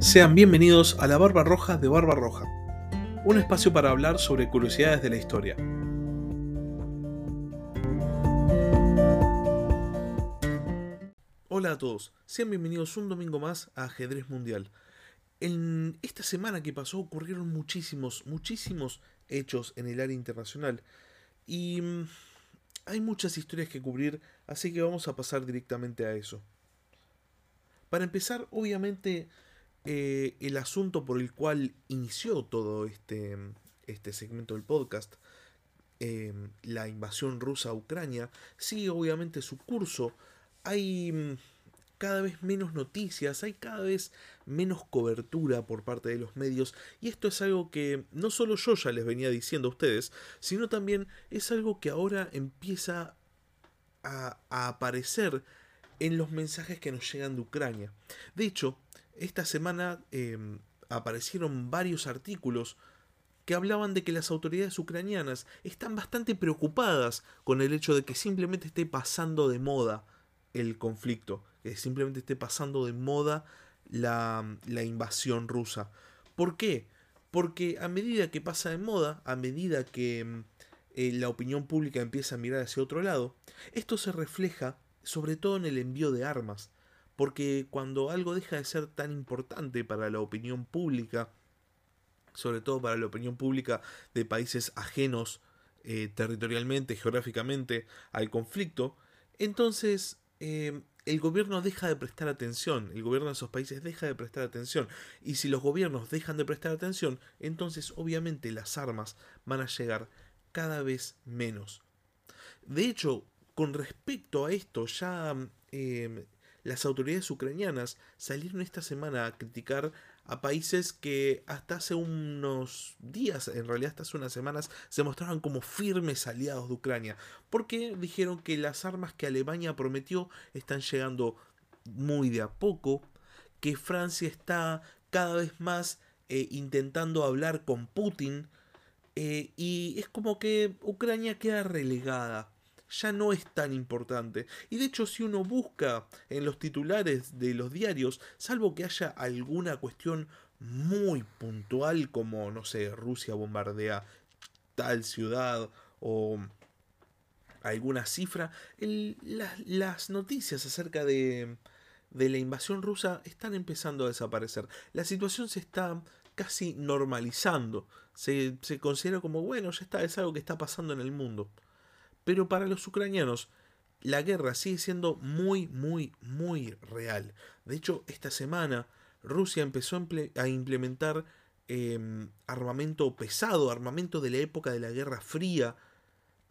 Sean bienvenidos a la Barba Roja de Barba Roja, un espacio para hablar sobre curiosidades de la historia. Hola a todos, sean bienvenidos un domingo más a Ajedrez Mundial. En esta semana que pasó ocurrieron muchísimos, muchísimos hechos en el área internacional y mm, hay muchas historias que cubrir, así que vamos a pasar directamente a eso. Para empezar, obviamente, eh, el asunto por el cual inició todo este, este segmento del podcast, em, la invasión rusa a Ucrania, sigue obviamente su curso. Hay mm, cada vez menos noticias, hay cada vez menos cobertura por parte de los medios y esto es algo que no solo yo ya les venía diciendo a ustedes, sino también es algo que ahora empieza a, a aparecer en los mensajes que nos llegan de Ucrania. De hecho, esta semana em, aparecieron varios artículos que hablaban de que las autoridades ucranianas están bastante preocupadas con el hecho de que simplemente esté pasando de moda el conflicto, que simplemente esté pasando de moda la, invasión rusa. ¿Por qué? Porque a medida que pasa de moda, a medida que em, eh, la opinión pública empieza a mirar hacia otro lado, esto se refleja sobre todo en el envío de armas porque cuando algo deja de ser tan importante para la opinión pública, sobre todo para la opinión pública de países ajenos eh, territorialmente, geográficamente al conflicto, entonces eh, el gobierno deja de prestar atención, el gobierno de esos países deja de prestar atención, y si los gobiernos dejan de prestar atención, entonces obviamente las armas van a llegar cada vez menos. De hecho, con respecto a esto, ya eh, las autoridades ucranianas salieron esta semana a criticar a países que hasta hace unos días, en realidad hasta hace unas semanas, se mostraban como firmes aliados de Ucrania, porque dijeron que las armas que Alemania prometió están llegando muy de a poco, que Francia está cada vez más eh, intentando hablar con Putin, eh, y es como que Ucrania queda relegada ya no es tan importante. Y de hecho, si uno busca en los titulares de los diarios, salvo que haya alguna cuestión muy puntual como, no sé, Rusia bombardea tal ciudad o alguna cifra, las noticias acerca de, de la invasión rusa están empezando a desaparecer. La situación se está casi normalizando. Se, se considera como, bueno, ya está, es algo que está pasando en el mundo. Pero para los ucranianos, la guerra sigue siendo muy, muy, muy real. De hecho, esta semana Rusia empezó a implementar em, armamento pesado, armamento de la época de la Guerra Fría,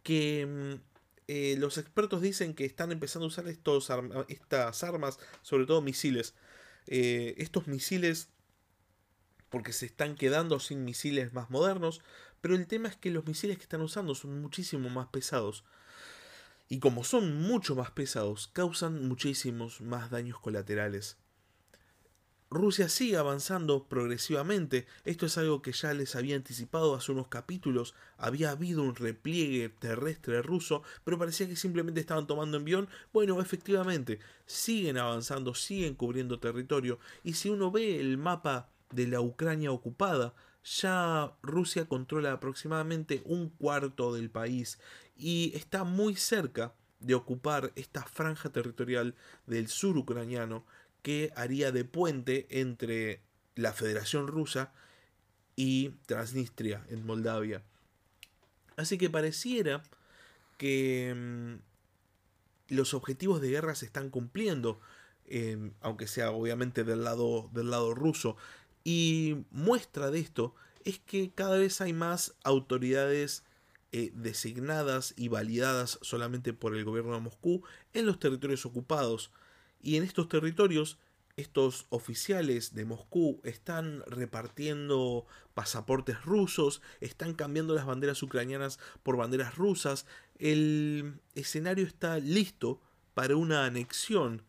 que em, eh, los expertos dicen que están empezando a usar estos estas armas, sobre todo misiles. Eh, estos misiles, porque se están quedando sin misiles más modernos, pero el tema es que los misiles que están usando son muchísimo más pesados. Y como son mucho más pesados, causan muchísimos más daños colaterales. Rusia sigue avanzando progresivamente. Esto es algo que ya les había anticipado hace unos capítulos. Había habido un repliegue terrestre ruso, pero parecía que simplemente estaban tomando envión. Bueno, efectivamente, siguen avanzando, siguen cubriendo territorio. Y si uno ve el mapa de la Ucrania ocupada, ya Rusia controla aproximadamente un cuarto del país y está muy cerca de ocupar esta franja territorial del sur ucraniano que haría de puente entre la Federación Rusa y Transnistria en Moldavia. Así que pareciera que mm, los objetivos de guerra se están cumpliendo, eh, aunque sea obviamente del lado, del lado ruso. Y muestra de esto es que cada vez hay más autoridades eh, designadas y validadas solamente por el gobierno de Moscú en los territorios ocupados. Y en estos territorios, estos oficiales de Moscú están repartiendo pasaportes rusos, están cambiando las banderas ucranianas por banderas rusas. El escenario está listo para una anexión,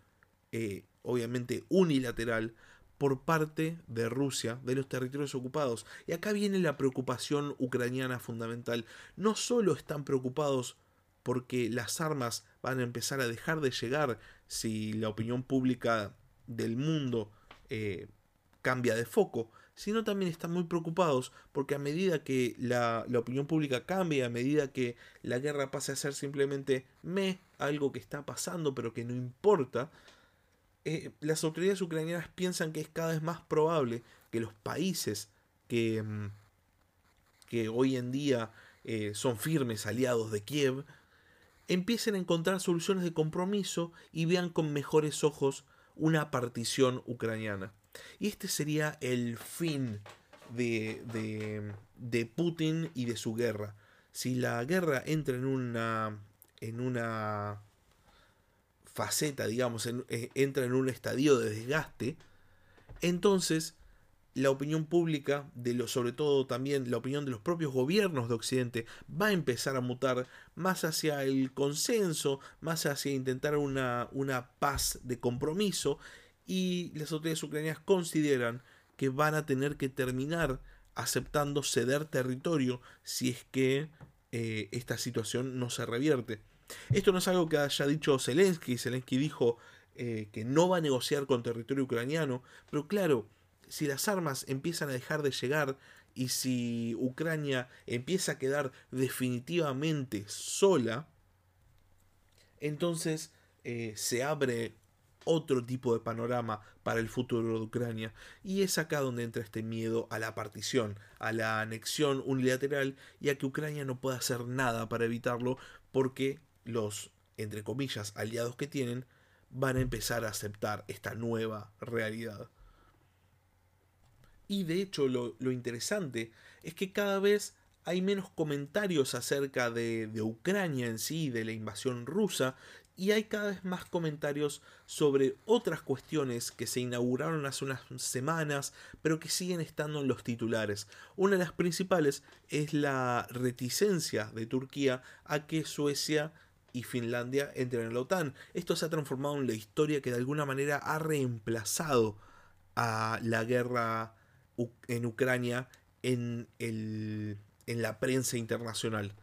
eh, obviamente unilateral, por parte de Rusia de los territorios ocupados. Y acá viene la preocupación ucraniana fundamental. No solo están preocupados porque las armas van a empezar a dejar de llegar si la opinión pública del mundo eh, cambia de foco, sino también están muy preocupados porque a medida que la, opinión pública cambia, a medida que la guerra pase a ser simplemente me, algo que está pasando pero que no importa, eh, las autoridades ucranianas piensan que es cada vez más probable que los países que, mm, que hoy en día eh, son firmes aliados de Kiev, empiecen a encontrar soluciones de compromiso y vean con mejores ojos una partición ucraniana. Y este sería el fin de, de, de Putin y de su guerra. Si la guerra entra en una, en una faceta, digamos, eh, entra en un estadio de desgaste, entonces la opinión pública, de sobre todo también la opinión de los propios gobiernos de Occidente, va a empezar a mutar más hacia el consenso, más hacia intentar una, una paz de compromiso, y las autoridades ucranianas consideran que van a tener que terminar aceptando ceder territorio si es que eh, esta situación no se revierte. Esto no es algo que haya dicho Zelensky, Zelensky dijo eh, que no va a negociar con territorio ucraniano, pero claro, si las armas empiezan a dejar de llegar y si Ucrania empieza a quedar definitivamente sola, entonces eh, se abre otro tipo de panorama para el futuro de Ucrania. Y es acá donde entra este miedo a la partición, a la anexión unilateral y a que Ucrania no pueda hacer nada para evitarlo porque los, entre comillas, aliados que tienen van a empezar a aceptar esta nueva realidad. Y de hecho lo, interesante es que cada vez hay menos comentarios acerca de, de, Ucrania en sí, de la invasión rusa, y hay cada vez más comentarios sobre otras cuestiones que se inauguraron hace unas semanas, pero que siguen estando en los titulares. Una de las principales es la reticencia de Turquía a que Suecia y Finlandia entren en la OTAN. Esto se ha transformado en la historia que de alguna manera ha reemplazado a la guerra en Ucrania en, el, en la prensa internacional.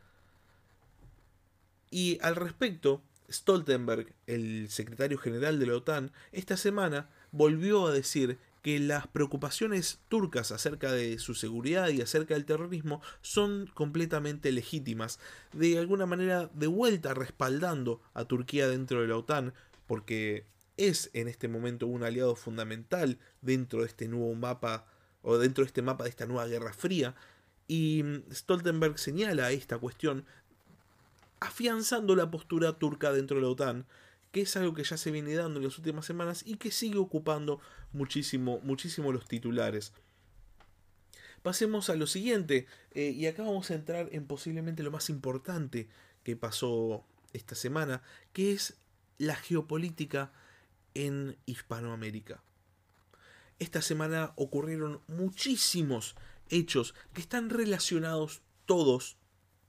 Y al respecto, Stoltenberg, el secretario general de la OTAN, esta semana volvió a decir que las preocupaciones turcas acerca de su seguridad y acerca del terrorismo son completamente legítimas, de alguna manera de vuelta respaldando a Turquía dentro de la OTAN, porque es en este momento un aliado fundamental dentro de este nuevo mapa o dentro de este mapa de esta nueva Guerra Fría, y Stoltenberg señala esta cuestión afianzando la postura turca dentro de la OTAN, que es algo que ya se viene dando en las últimas semanas y que sigue ocupando muchísimo, muchísimo los titulares. Pasemos a lo siguiente, eh, y acá vamos a entrar en posiblemente lo más importante que pasó esta semana, que es la geopolítica en Hispanoamérica. Esta semana ocurrieron muchísimos hechos que están relacionados todos,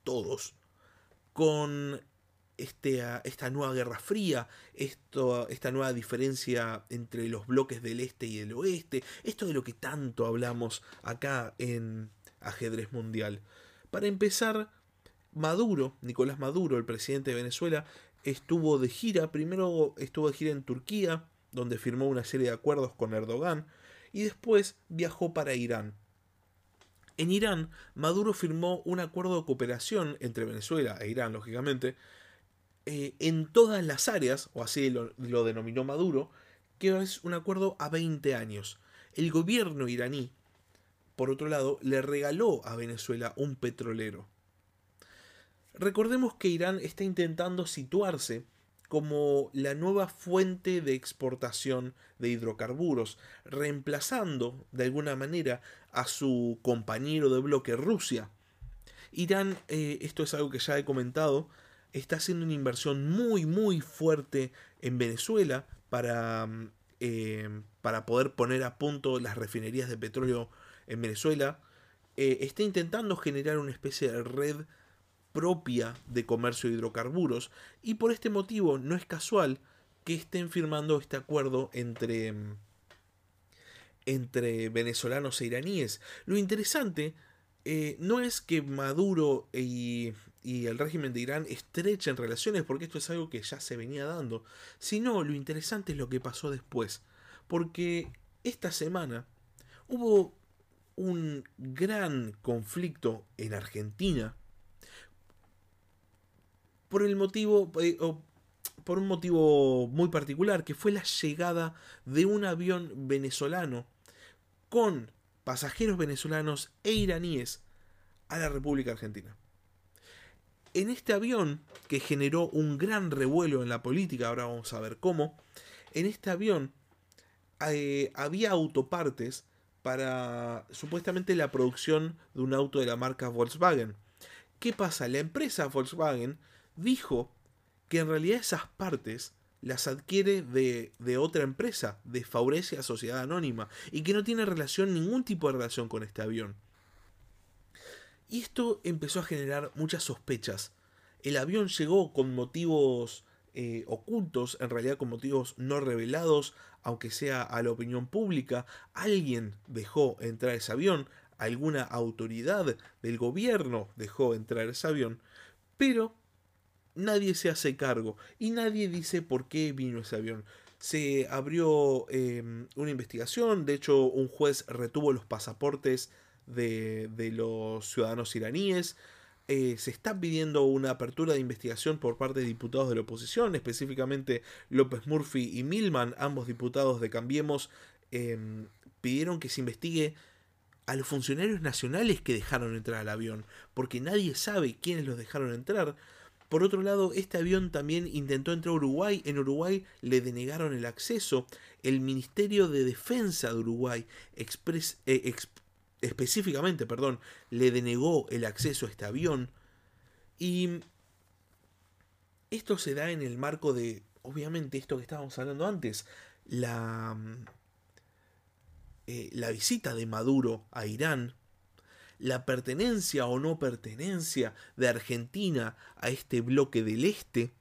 todos, con este, esta nueva Guerra Fría, esto, esta nueva diferencia entre los bloques del este y del oeste, esto de lo que tanto hablamos acá en Ajedrez Mundial. Para empezar, Maduro, Nicolás Maduro, el presidente de Venezuela, estuvo de gira, primero estuvo de gira en Turquía, donde firmó una serie de acuerdos con Erdogan, y después viajó para Irán. En Irán, Maduro firmó un acuerdo de cooperación entre Venezuela e Irán, lógicamente, eh, en todas las áreas, o así lo, lo denominó Maduro, que es un acuerdo a 20 años. El gobierno iraní, por otro lado, le regaló a Venezuela un petrolero. Recordemos que Irán está intentando situarse como la nueva fuente de exportación de hidrocarburos, reemplazando de alguna manera a su compañero de bloque Rusia. Irán, eh, esto es algo que ya he comentado, está haciendo una inversión muy muy fuerte en Venezuela para, mm, eh, para poder poner a punto las refinerías de petróleo en Venezuela. Eh, está intentando generar una especie de red propia de comercio de hidrocarburos y por este motivo no es casual que estén firmando este acuerdo entre, entre venezolanos e iraníes. Lo interesante eh, no es que Maduro y, y el régimen de Irán estrechen relaciones, porque esto es algo que ya se venía dando, sino lo interesante es lo que pasó después, porque esta semana hubo un gran conflicto en Argentina por el motivo eh, por un motivo muy particular que fue la llegada de un avión venezolano con pasajeros venezolanos e iraníes a la República Argentina. En este avión, que generó un gran revuelo en la política, ahora vamos a ver cómo, en este avión eh, había autopartes para supuestamente la producción de un auto de la marca Volkswagen. ¿Qué pasa? La empresa Volkswagen dijo que en realidad esas partes las adquiere de, de, otra empresa, de Faurecia Sociedad Anónima, y que no tiene relación, ningún tipo de relación con este avión. Y esto empezó a generar muchas sospechas. El avión llegó con motivos eh, ocultos, en realidad con motivos no revelados, aunque sea a la opinión pública. Alguien dejó entrar ese avión, alguna autoridad del gobierno dejó entrar ese avión, pero nadie se hace cargo y nadie dice por qué vino ese avión. Se abrió em, una investigación, de hecho un juez retuvo los pasaportes de, los ciudadanos iraníes. Eh, se está pidiendo una apertura de investigación por parte de diputados de la oposición, específicamente López Murphy y Milman, ambos diputados de Cambiemos, em, pidieron que se investigue a los funcionarios nacionales que dejaron entrar al avión, porque nadie sabe quiénes los dejaron entrar. Por otro lado, este avión también intentó entrar a Uruguay. En Uruguay le denegaron el acceso. El Ministerio de Defensa de Uruguay eh, específicamente, perdón, le denegó el acceso a este avión. Y esto se da en el marco de, obviamente, esto que estábamos hablando antes, la, eh, la visita de Maduro a Irán, la pertenencia o no pertenencia de Argentina a este bloque del este.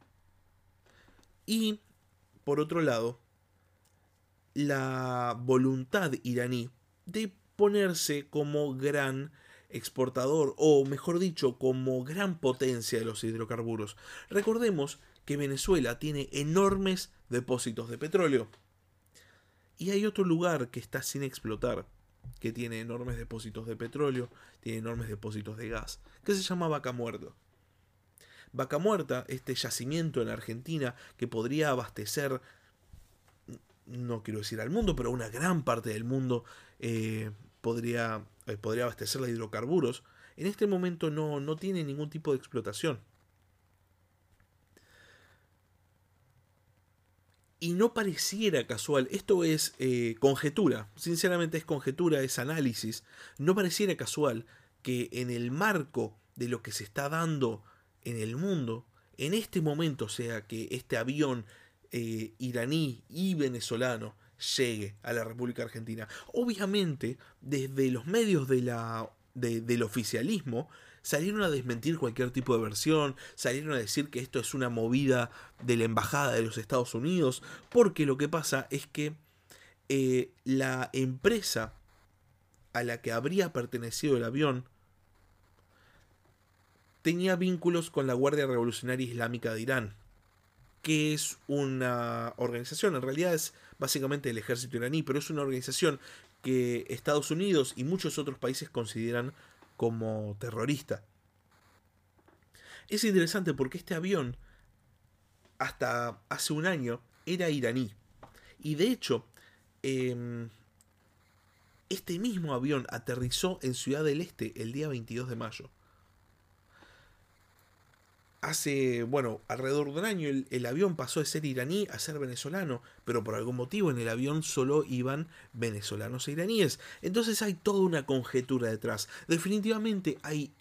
Y, por otro lado, la voluntad iraní de ponerse como gran exportador o mejor dicho como gran potencia de los hidrocarburos. Recordemos que Venezuela tiene enormes depósitos de petróleo y hay otro lugar que está sin explotar que tiene enormes depósitos de petróleo, tiene enormes depósitos de gas, que se llama Vaca Muerta. Vaca Muerta, este yacimiento en Argentina que podría abastecer, no quiero decir al mundo, pero una gran parte del mundo eh, podría, eh, podría abastecer de hidrocarburos, en este momento no, no tiene ningún tipo de explotación. y no pareciera casual, esto es eh, conjetura, sinceramente es conjetura, es análisis, no pareciera casual que en el marco de lo que se está dando en el mundo, en este momento sea que este avión eh, iraní y venezolano llegue a la República Argentina. Obviamente, desde los medios de la, del oficialismo, salieron a desmentir cualquier tipo de versión, salieron a decir que esto es una movida de la Embajada de los Estados Unidos, porque lo que pasa es que eh, la empresa a la que habría pertenecido el avión tenía vínculos con la Guardia Revolucionaria Islámica de Irán, que es una organización, en realidad es básicamente el ejército iraní, pero es una organización que Estados Unidos y muchos otros países consideran como terrorista. Es interesante porque este avión, hasta hace un año, era iraní. Y de hecho, em, este mismo avión aterrizó en Ciudad del Este el día 22 de mayo. Hace, bueno, alrededor de un año el, avión pasó de ser iraní a ser venezolano, pero por algún motivo en el avión solo iban venezolanos e iraníes. Entonces hay toda una conjetura detrás. Definitivamente hay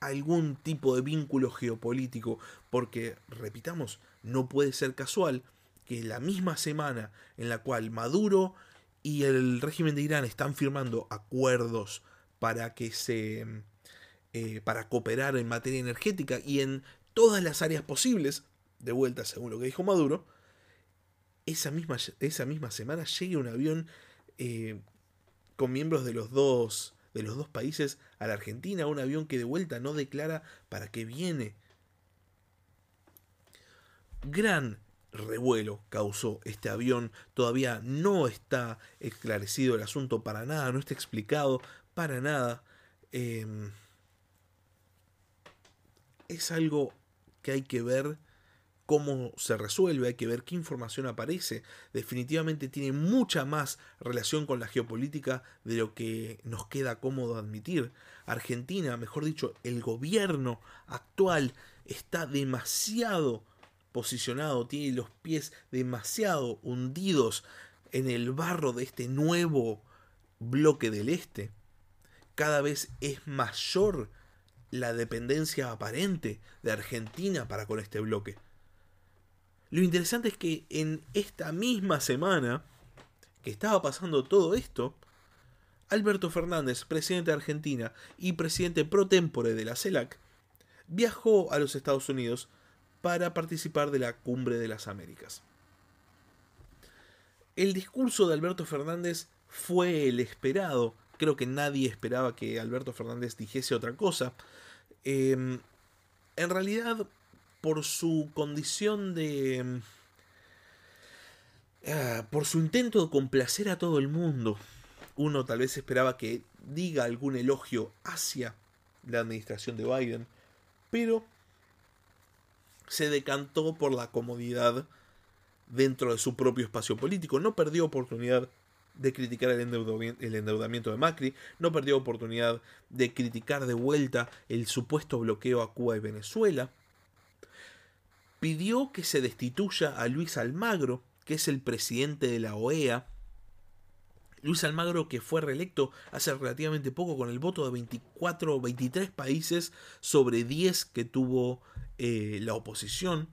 algún tipo de vínculo geopolítico, porque, repitamos, no puede ser casual que la misma semana en la cual Maduro y el régimen de Irán están firmando acuerdos para que se eh, para cooperar en materia energética y en todas las áreas posibles, de vuelta según lo que dijo Maduro, esa misma, esa misma semana llegue un avión eh, con miembros de los dos de los dos países a la Argentina, un avión que de vuelta no declara para qué viene. Gran revuelo causó este avión. Todavía no está esclarecido el asunto para nada, no está explicado para nada. Em, es algo que hay que ver cómo se resuelve, hay que ver qué información aparece. Definitivamente tiene mucha más relación con la geopolítica de lo que nos queda cómodo admitir. Argentina, mejor dicho, el gobierno actual está demasiado posicionado, tiene los pies demasiado hundidos en el barro de este nuevo bloque del este. Cada vez es mayor la dependencia aparente de Argentina para con este bloque. Lo interesante es que en esta misma semana que estaba pasando todo esto, Alberto Fernández, presidente de Argentina y presidente pro tempore de la CELAC, viajó a los Estados Unidos para participar de la Cumbre de las Américas. El discurso de Alberto Fernández fue el esperado. Creo que nadie esperaba que Alberto Fernández dijese otra cosa. Em, en realidad, por su condición de... Em, ah, por su intento de complacer a todo el mundo, uno tal vez esperaba que diga algún elogio hacia la administración de Biden, pero se decantó por la comodidad dentro de su propio espacio político. No perdió oportunidad de criticar el endeudamiento, de Macri, no perdió oportunidad de criticar de vuelta el supuesto bloqueo a Cuba y Venezuela. Pidió que se destituya a Luis Almagro, que es el presidente de la OEA. Luis Almagro que fue reelecto hace relativamente poco con el voto de 24 o 23 países sobre 10 que tuvo eh, la oposición.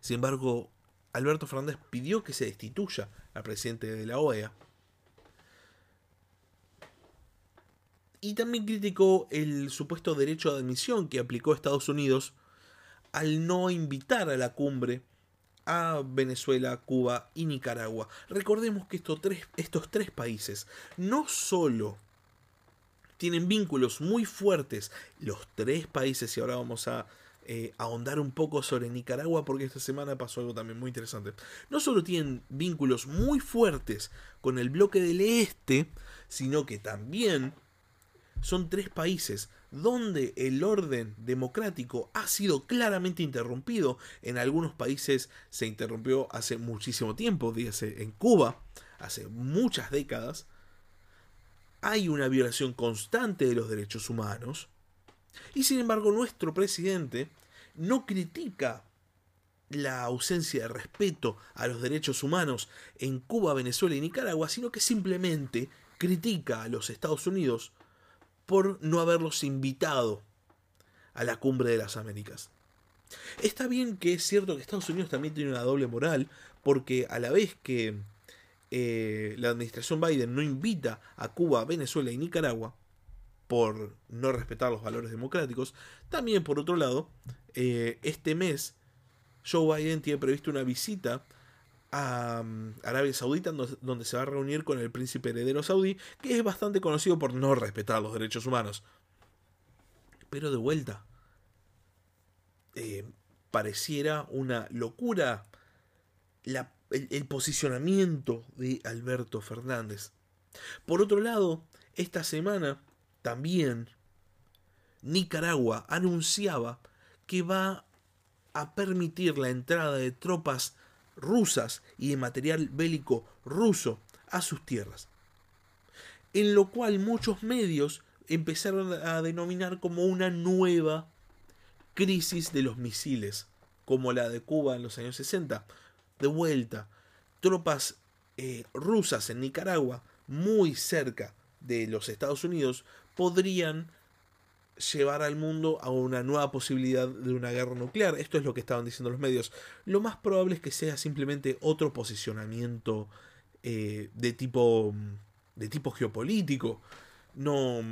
Sin embargo, Alberto Fernández pidió que se destituya al presidente de la OEA. Y también criticó el supuesto derecho de admisión que aplicó Estados Unidos al no invitar a la cumbre a Venezuela, Cuba y Nicaragua. Recordemos que estos tres, estos tres países no solo tienen vínculos muy fuertes, los tres países, y ahora vamos a eh, ahondar un poco sobre Nicaragua porque esta semana pasó algo también muy interesante. No solo tienen vínculos muy fuertes con el bloque del este, sino que también son tres países donde el orden democrático ha sido claramente interrumpido. En algunos países se interrumpió hace muchísimo tiempo, dígase en Cuba, hace muchas décadas. Hay una violación constante de los derechos humanos. Y sin embargo, nuestro presidente no critica la ausencia de respeto a los derechos humanos en Cuba, Venezuela y Nicaragua, sino que simplemente critica a los Estados Unidos por no haberlos invitado a la cumbre de las Américas. Está bien que es cierto que Estados Unidos también tiene una doble moral, porque a la vez que eh, la administración Biden no invita a Cuba, Venezuela y Nicaragua, por no respetar los valores democráticos. También, por otro lado, eh, este mes Joe Biden tiene previsto una visita a um, Arabia Saudita donde se va a reunir con el príncipe heredero saudí, que es bastante conocido por no respetar los derechos humanos. Pero de vuelta, eh, pareciera una locura el posicionamiento de Alberto Fernández. Por otro lado, esta semana también Nicaragua anunciaba que va a permitir la entrada de tropas rusas y de material bélico ruso a sus tierras. En lo cual muchos medios empezaron a denominar como una nueva crisis de los misiles, como la de Cuba en los años 60. De vuelta, tropas eh, rusas en Nicaragua, muy cerca de los Estados Unidos, podrían llevar al mundo a una nueva posibilidad de una guerra nuclear. Esto es lo que estaban diciendo los medios. Lo más probable es que sea simplemente otro posicionamiento eh, de, tipo, de tipo geopolítico. No,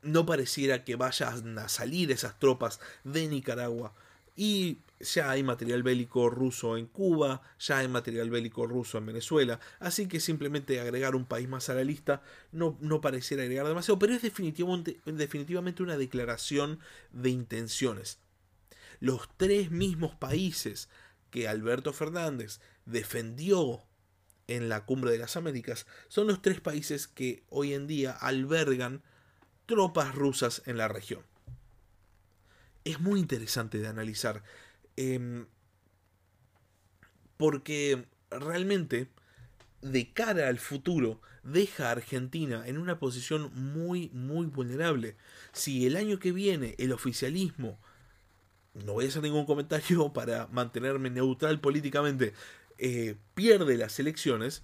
no pareciera que vayan a salir esas tropas de Nicaragua. Y ya hay material bélico ruso en Cuba, ya hay material bélico ruso en Venezuela, así que simplemente agregar un país más a la lista no, no pareciera agregar demasiado, pero es definitivamente, definitivamente una declaración de intenciones. los tres mismos países que Alberto Fernández defendió en la cumbre de las Américas son los tres países que hoy en día albergan tropas rusas en la región. Es muy interesante de analizar em, porque realmente de cara al futuro deja a Argentina en una posición muy muy vulnerable. Si el año que viene el oficialismo no voy a hacer ningún comentario para mantenerme neutral políticamente, eh, pierde las elecciones,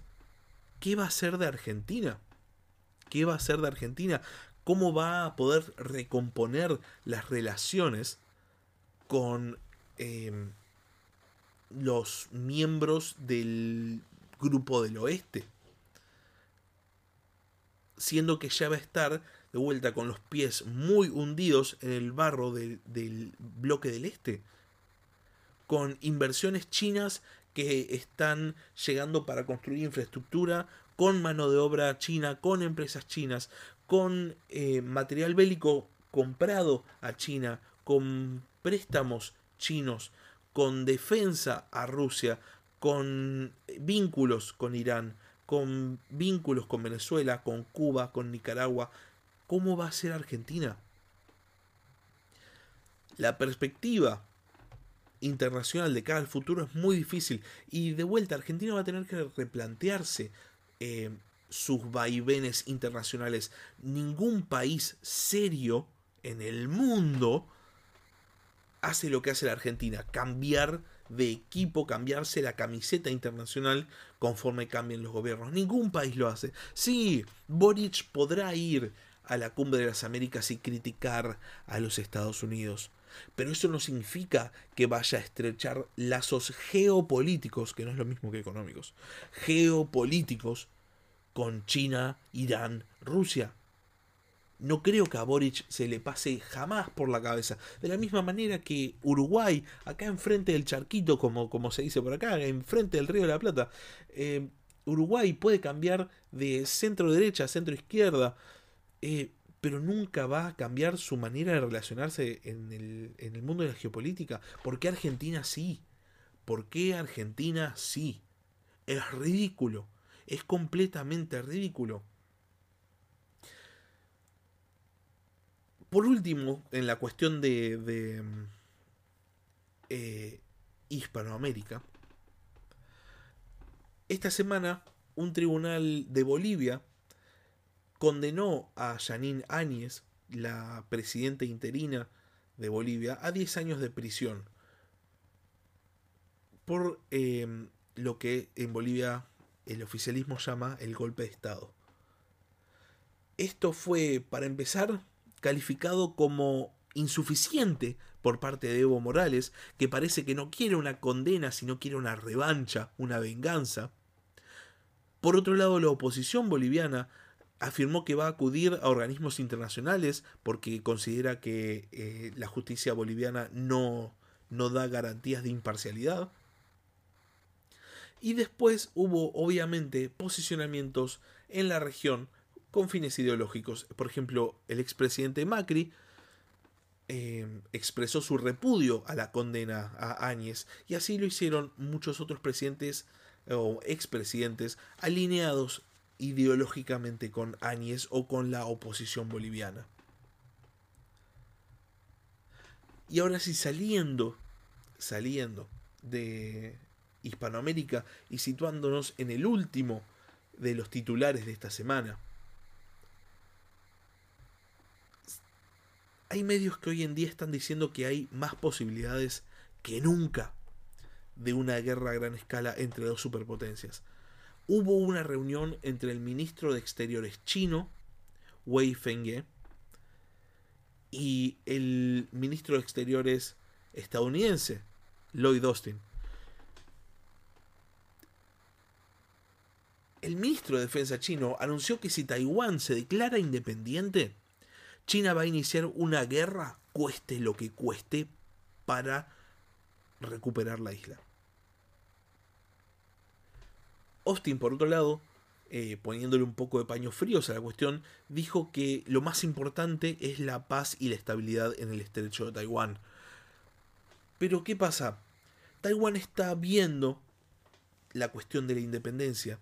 ¿qué va a hacer de Argentina? ¿Qué va a hacer de Argentina? ¿Cómo va a poder recomponer las relaciones con em, los miembros del grupo del oeste? Siendo que ya va a estar de vuelta con los pies muy hundidos en el barro del bloque del este, con inversiones chinas que están llegando para construir infraestructura, con mano de obra china, con empresas chinas, con eh, material bélico comprado a China, con préstamos chinos, con defensa a Rusia, con vínculos con Irán, con vínculos con Venezuela, con Cuba, con Nicaragua, ¿Cómo va a ser Argentina? La perspectiva internacional de cara al futuro es muy difícil y de vuelta Argentina va a tener que replantearse eh, sus vaivenes internacionales. Ningún país serio en el mundo hace lo que hace la Argentina, cambiar de equipo, cambiarse la camiseta internacional conforme cambien los gobiernos. Ningún país lo hace. Sí, Boric podrá ir a la cumbre de las Américas y criticar a los Estados Unidos. Pero eso no significa que vaya a estrechar lazos geopolíticos, que no es lo mismo que económicos, geopolíticos con China, Irán, Rusia. No creo que a Boric se le pase jamás por la cabeza. De la misma manera que Uruguay, acá enfrente del charquito, como, como se dice por acá, enfrente del Río de la Plata, eh, Uruguay puede cambiar de centro derecha a centro izquierda, eh, pero nunca va a cambiar su manera de relacionarse en el, en el mundo de la geopolítica. ¿Por qué Argentina sí? ¿Por qué Argentina sí? Es ridículo. Es completamente ridículo. Por último, en la cuestión de, de eh, Hispanoamérica, esta semana un tribunal de Bolivia condenó a Janine Áñez, la presidenta interina de Bolivia, a 10 años de prisión por em, lo que en Bolivia el oficialismo llama el golpe de Estado. Esto fue, para empezar, calificado como insuficiente por parte de Evo Morales, que parece que no quiere una condena, sino quiere una revancha, una venganza. Por otro lado, la oposición boliviana afirmó que va a acudir a organismos internacionales porque considera que eh, la justicia boliviana no, no da garantías de imparcialidad. Y después hubo obviamente posicionamientos en la región con fines ideológicos. Por ejemplo, el expresidente Macri eh, expresó su repudio a la condena a Áñez y así lo hicieron muchos otros presidentes o expresidentes alineados ideológicamente con Áñez o con la oposición boliviana. Y ahora sí, saliendo, saliendo de Hispanoamérica y situándonos en el último de los titulares de esta semana. Hay medios que hoy en día están diciendo que hay más posibilidades que nunca de una guerra a gran escala entre dos superpotencias hubo una reunión entre el ministro de Exteriores chino, Wei Fenghe, y el ministro de Exteriores estadounidense, Lloyd Austin. El ministro de Defensa chino anunció que si Taiwán se declara independiente, China va a iniciar una guerra, cueste lo que cueste, para recuperar la isla. Austin, por otro lado, eh, poniéndole un poco de paños fríos a la cuestión, dijo que lo más importante es la paz y la estabilidad en el estrecho de Taiwán. Pero ¿qué pasa? Taiwán está viendo la cuestión de la independencia.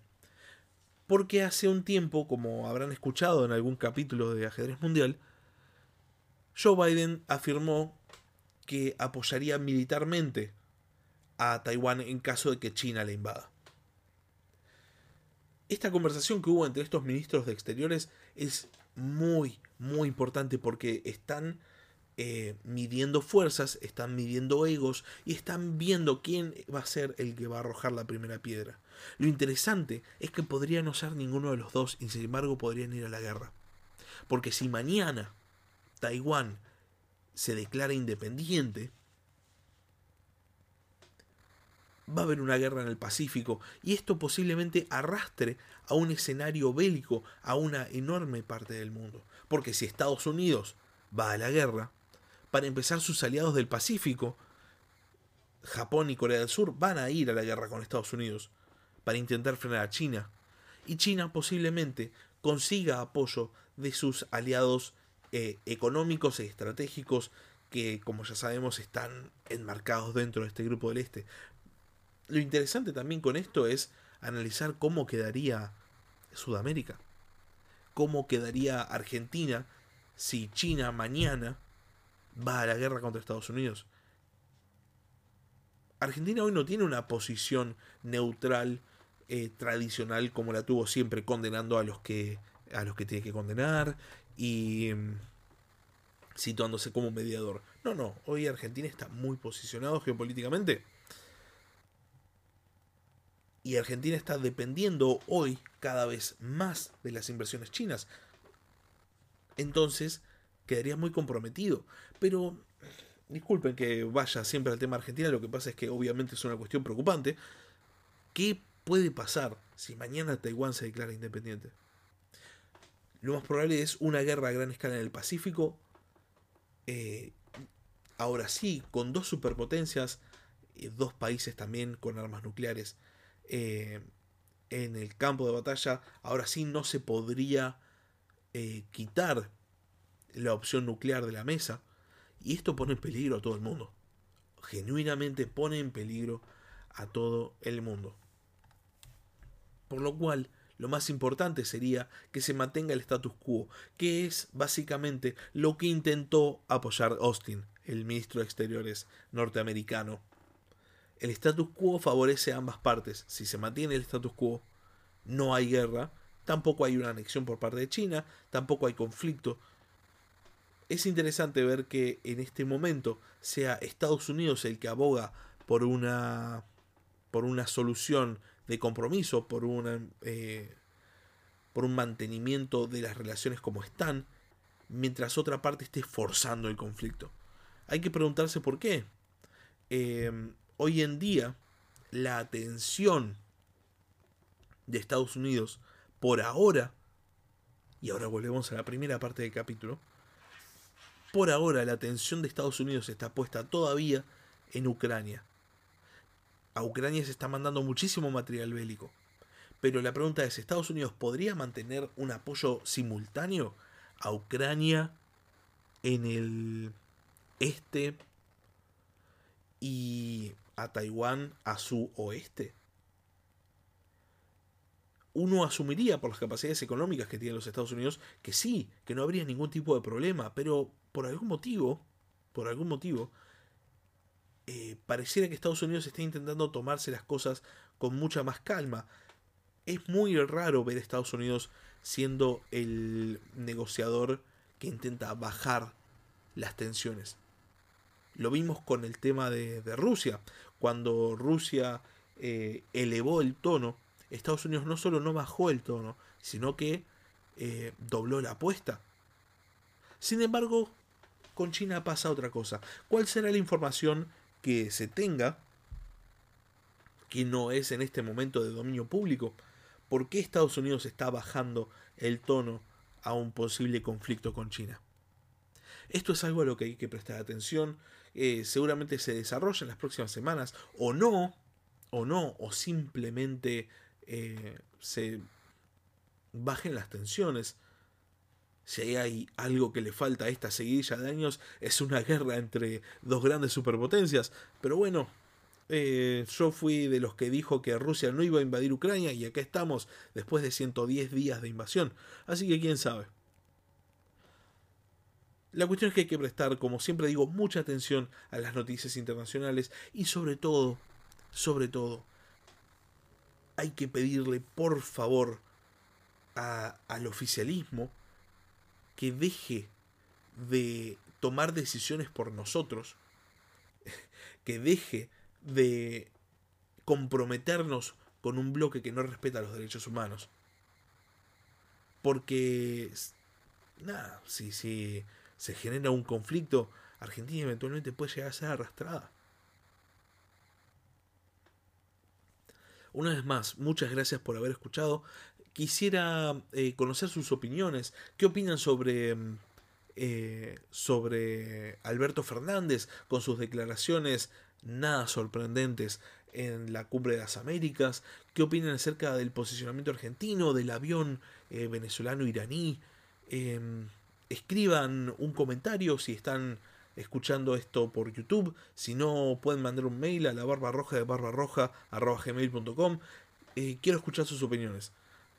Porque hace un tiempo, como habrán escuchado en algún capítulo de ajedrez mundial, Joe Biden afirmó que apoyaría militarmente a Taiwán en caso de que China le invada. Esta conversación que hubo entre estos ministros de Exteriores es muy, muy importante porque están eh, midiendo fuerzas, están midiendo egos y están viendo quién va a ser el que va a arrojar la primera piedra. Lo interesante es que podría no ser ninguno de los dos y sin embargo podrían ir a la guerra. Porque si mañana Taiwán se declara independiente, va a haber una guerra en el Pacífico y esto posiblemente arrastre a un escenario bélico a una enorme parte del mundo. Porque si Estados Unidos va a la guerra, para empezar sus aliados del Pacífico, Japón y Corea del Sur van a ir a la guerra con Estados Unidos para intentar frenar a China. Y China posiblemente consiga apoyo de sus aliados eh, económicos y estratégicos que, como ya sabemos, están enmarcados dentro de este grupo del Este. Lo interesante también con esto es analizar cómo quedaría Sudamérica, cómo quedaría Argentina si China mañana va a la guerra contra Estados Unidos. Argentina hoy no tiene una posición neutral eh, tradicional como la tuvo siempre, condenando a los que a los que tiene que condenar y mm, situándose como mediador. No, no, hoy Argentina está muy posicionado geopolíticamente y Argentina está dependiendo hoy cada vez más de las inversiones chinas. Entonces, quedaría muy comprometido. Pero, disculpen que vaya siempre al tema Argentina, lo que pasa es que obviamente es una cuestión preocupante. ¿Qué puede pasar si mañana Taiwán se declara independiente? Lo más probable es una guerra a gran escala en el Pacífico. Eh, ahora sí, con dos superpotencias, eh, dos países también con armas nucleares eh, en el campo de batalla, ahora sí no se podría quitar la opción nuclear de la mesa. Y esto pone en peligro a todo el mundo. Genuinamente pone en peligro a todo el mundo. Por lo cual, lo más importante sería que se mantenga el status quo, que es básicamente lo que intentó apoyar Austin, el ministro de Exteriores norteamericano, el status quo favorece a ambas partes. Si se mantiene el status quo, no hay guerra, tampoco hay una anexión por parte de China, tampoco hay conflicto. Es interesante ver que en este momento sea Estados Unidos el que aboga por una por una solución de compromiso, por una eh, por un mantenimiento de las relaciones como están, mientras otra parte esté forzando el conflicto. Hay que preguntarse por qué. Eh, hoy en día la atención de Estados Unidos por ahora, y ahora volvemos a la primera parte del capítulo, por ahora la atención de Estados Unidos está puesta todavía en Ucrania. A Ucrania se está mandando muchísimo material bélico. Pero la pregunta es, ¿Estados Unidos podría mantener un apoyo simultáneo a Ucrania en el este y a Taiwán a su oeste. Uno asumiría por las capacidades económicas que tienen los Estados Unidos que sí, que no habría ningún tipo de problema, pero por algún motivo, por algún motivo, eh, pareciera que Estados Unidos está intentando tomarse las cosas con mucha más calma. Es muy raro ver a Estados Unidos siendo el negociador que intenta bajar las tensiones. Lo vimos con el tema de, Rusia. Cuando Rusia eh, elevó el tono, Estados Unidos no solo no bajó el tono, sino que eh, dobló la apuesta. Sin embargo, con China pasa otra cosa. ¿Cuál será la información que se tenga que no es en este momento de dominio público? ¿Por qué Estados Unidos está bajando el tono a un posible conflicto con China? Esto es algo a lo que hay que prestar atención. Eh, seguramente se desarrolla en las próximas semanas, o no, o no, o simplemente eh, se bajen las tensiones. Si hay algo que le falta a esta seguidilla de años, es una guerra entre dos grandes superpotencias. Pero bueno, eh, yo fui de los que dijo que Rusia no iba a invadir Ucrania y acá estamos después de 110 días de invasión. Así que quién sabe. La cuestión es que hay que prestar, como siempre digo, mucha atención a las noticias internacionales y sobre todo, sobre todo, hay que pedirle por favor al oficialismo que deje de tomar decisiones por nosotros, que deje de comprometernos con un bloque que no respeta los derechos humanos. Porque, nada, si, si se genera un conflicto, Argentina eventualmente puede llegar a ser arrastrada. Una vez más, muchas gracias por haber escuchado. Quisiera eh, conocer sus opiniones. ¿Qué opinan sobre, eh, sobre Alberto Fernández con sus declaraciones nada sorprendentes en la cumbre de las Américas. ¿Qué opinan acerca del posicionamiento argentino, del avión eh, venezolano-iraní? Em, escriban un comentario si están escuchando esto por YouTube. Si no, pueden mandar un mail a la barba roja de barbarroja gmail.com. Eh, quiero escuchar sus opiniones.